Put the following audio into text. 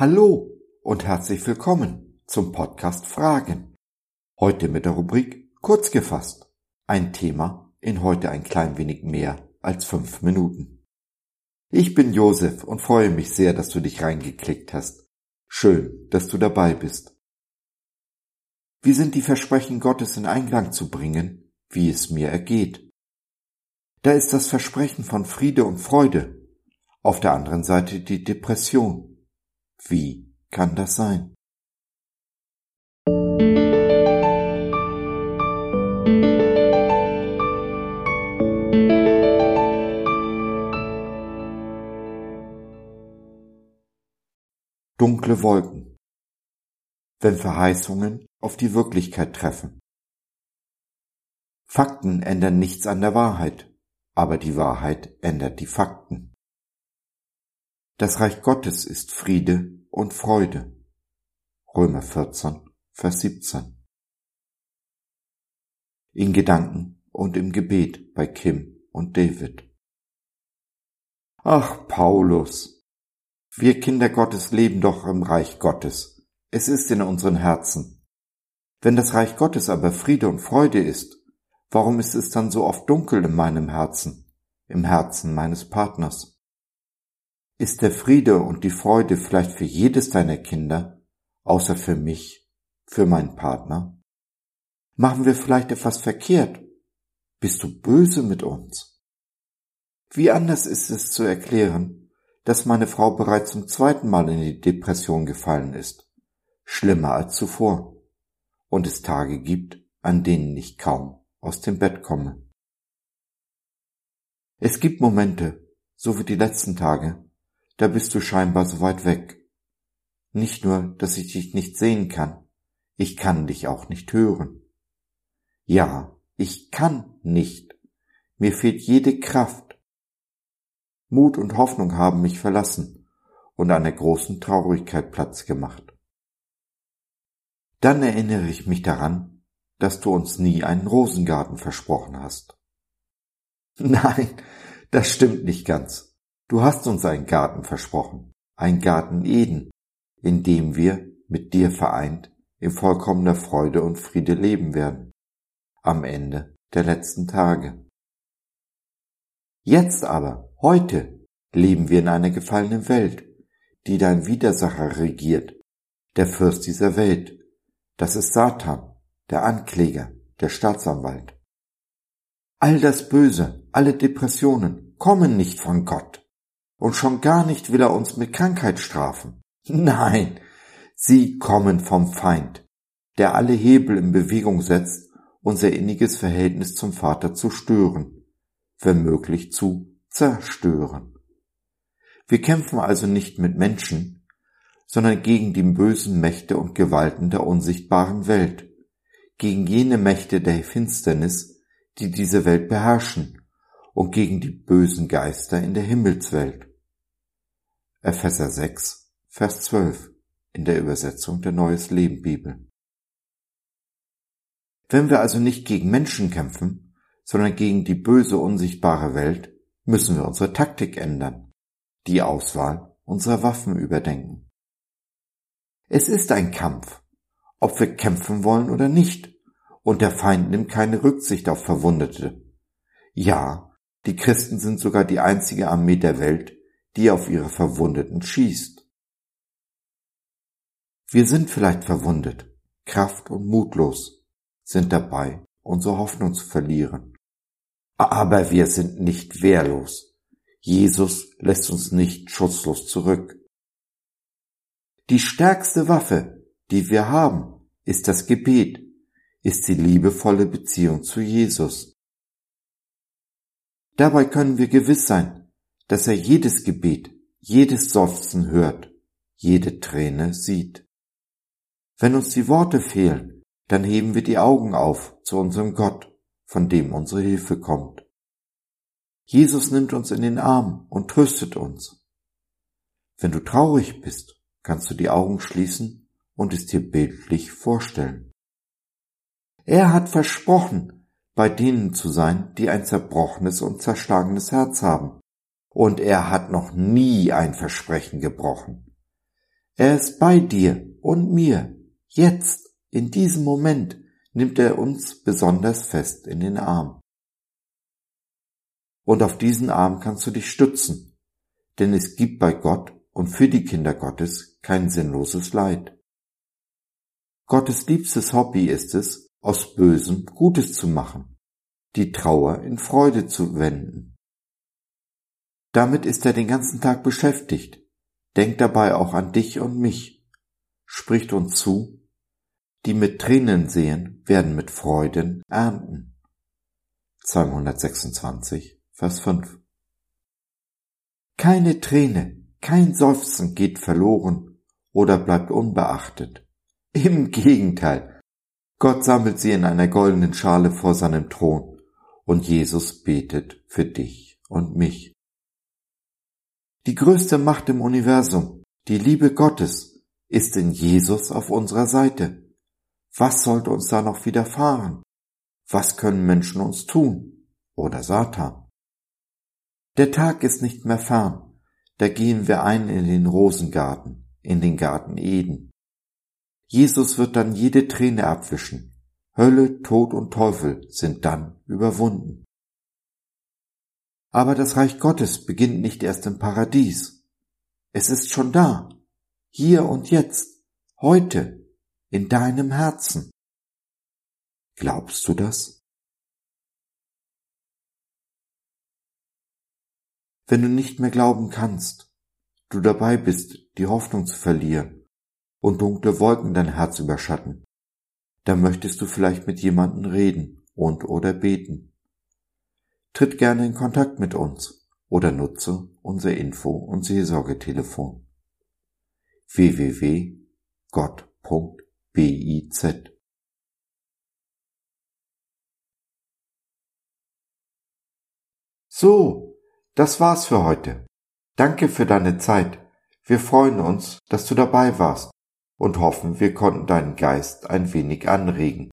Hallo und herzlich willkommen zum Podcast Fragen. Heute mit der Rubrik Kurz gefasst. Ein Thema in heute ein klein wenig mehr als fünf Minuten. Ich bin Josef und freue mich sehr, dass du dich reingeklickt hast. Schön, dass du dabei bist. Wie sind die Versprechen Gottes in Einklang zu bringen, wie es mir ergeht? Da ist das Versprechen von Friede und Freude, auf der anderen Seite die Depression wie kann das sein? Dunkle Wolken. Wenn Verheißungen auf die Wirklichkeit treffen. Fakten ändern nichts an der Wahrheit, aber die Wahrheit ändert die Fakten. Das Reich Gottes ist Friede und Freude. Römer 14, Vers 17. In Gedanken und im Gebet bei Kim und David. Ach, Paulus, wir Kinder Gottes leben doch im Reich Gottes. Es ist in unseren Herzen. Wenn das Reich Gottes aber Friede und Freude ist, warum ist es dann so oft dunkel in meinem Herzen, im Herzen meines Partners? Ist der Friede und die Freude vielleicht für jedes deiner Kinder, außer für mich, für meinen Partner? Machen wir vielleicht etwas verkehrt? Bist du böse mit uns? Wie anders ist es zu erklären, dass meine Frau bereits zum zweiten Mal in die Depression gefallen ist, schlimmer als zuvor, und es Tage gibt, an denen ich kaum aus dem Bett komme. Es gibt Momente, so wie die letzten Tage, da bist du scheinbar so weit weg. Nicht nur, dass ich dich nicht sehen kann, ich kann dich auch nicht hören. Ja, ich kann nicht. Mir fehlt jede Kraft. Mut und Hoffnung haben mich verlassen und einer großen Traurigkeit Platz gemacht. Dann erinnere ich mich daran, dass du uns nie einen Rosengarten versprochen hast. Nein, das stimmt nicht ganz. Du hast uns einen Garten versprochen, ein Garten Eden, in dem wir mit dir vereint in vollkommener Freude und Friede leben werden, am Ende der letzten Tage. Jetzt aber, heute, leben wir in einer gefallenen Welt, die dein Widersacher regiert, der Fürst dieser Welt. Das ist Satan, der Ankläger, der Staatsanwalt. All das Böse, alle Depressionen kommen nicht von Gott. Und schon gar nicht will er uns mit Krankheit strafen. Nein, sie kommen vom Feind, der alle Hebel in Bewegung setzt, unser inniges Verhältnis zum Vater zu stören, wenn möglich zu zerstören. Wir kämpfen also nicht mit Menschen, sondern gegen die bösen Mächte und Gewalten der unsichtbaren Welt, gegen jene Mächte der Finsternis, die diese Welt beherrschen, und gegen die bösen Geister in der Himmelswelt. Epheser 6, Vers 12 in der Übersetzung der Neues Leben Bibel. Wenn wir also nicht gegen Menschen kämpfen, sondern gegen die böse, unsichtbare Welt, müssen wir unsere Taktik ändern, die Auswahl unserer Waffen überdenken. Es ist ein Kampf, ob wir kämpfen wollen oder nicht, und der Feind nimmt keine Rücksicht auf Verwundete. Ja, die Christen sind sogar die einzige Armee der Welt, die auf ihre Verwundeten schießt. Wir sind vielleicht verwundet, kraft- und mutlos, sind dabei, unsere Hoffnung zu verlieren. Aber wir sind nicht wehrlos. Jesus lässt uns nicht schutzlos zurück. Die stärkste Waffe, die wir haben, ist das Gebet, ist die liebevolle Beziehung zu Jesus. Dabei können wir gewiss sein, dass er jedes Gebet, jedes Seufzen hört, jede Träne sieht. Wenn uns die Worte fehlen, dann heben wir die Augen auf zu unserem Gott, von dem unsere Hilfe kommt. Jesus nimmt uns in den Arm und tröstet uns. Wenn du traurig bist, kannst du die Augen schließen und es dir bildlich vorstellen. Er hat versprochen, bei denen zu sein, die ein zerbrochenes und zerschlagenes Herz haben, und er hat noch nie ein Versprechen gebrochen. Er ist bei dir und mir. Jetzt, in diesem Moment, nimmt er uns besonders fest in den Arm. Und auf diesen Arm kannst du dich stützen, denn es gibt bei Gott und für die Kinder Gottes kein sinnloses Leid. Gottes liebstes Hobby ist es, aus Bösem Gutes zu machen, die Trauer in Freude zu wenden. Damit ist er den ganzen Tag beschäftigt, denkt dabei auch an dich und mich, spricht uns zu, die mit Tränen sehen, werden mit Freuden ernten. 226, Vers 5. Keine Träne, kein Seufzen geht verloren oder bleibt unbeachtet. Im Gegenteil, Gott sammelt sie in einer goldenen Schale vor seinem Thron und Jesus betet für dich und mich. Die größte Macht im Universum, die Liebe Gottes, ist in Jesus auf unserer Seite. Was sollte uns da noch widerfahren? Was können Menschen uns tun? Oder Satan? Der Tag ist nicht mehr fern. Da gehen wir ein in den Rosengarten, in den Garten Eden. Jesus wird dann jede Träne abwischen. Hölle, Tod und Teufel sind dann überwunden. Aber das Reich Gottes beginnt nicht erst im Paradies. Es ist schon da, hier und jetzt, heute, in deinem Herzen. Glaubst du das? Wenn du nicht mehr glauben kannst, du dabei bist, die Hoffnung zu verlieren und dunkle Wolken dein Herz überschatten, dann möchtest du vielleicht mit jemandem reden und oder beten. Tritt gerne in Kontakt mit uns oder nutze unser Info- und Seelsorgetelefon www.gott.biz. So, das war's für heute. Danke für deine Zeit. Wir freuen uns, dass du dabei warst und hoffen, wir konnten deinen Geist ein wenig anregen.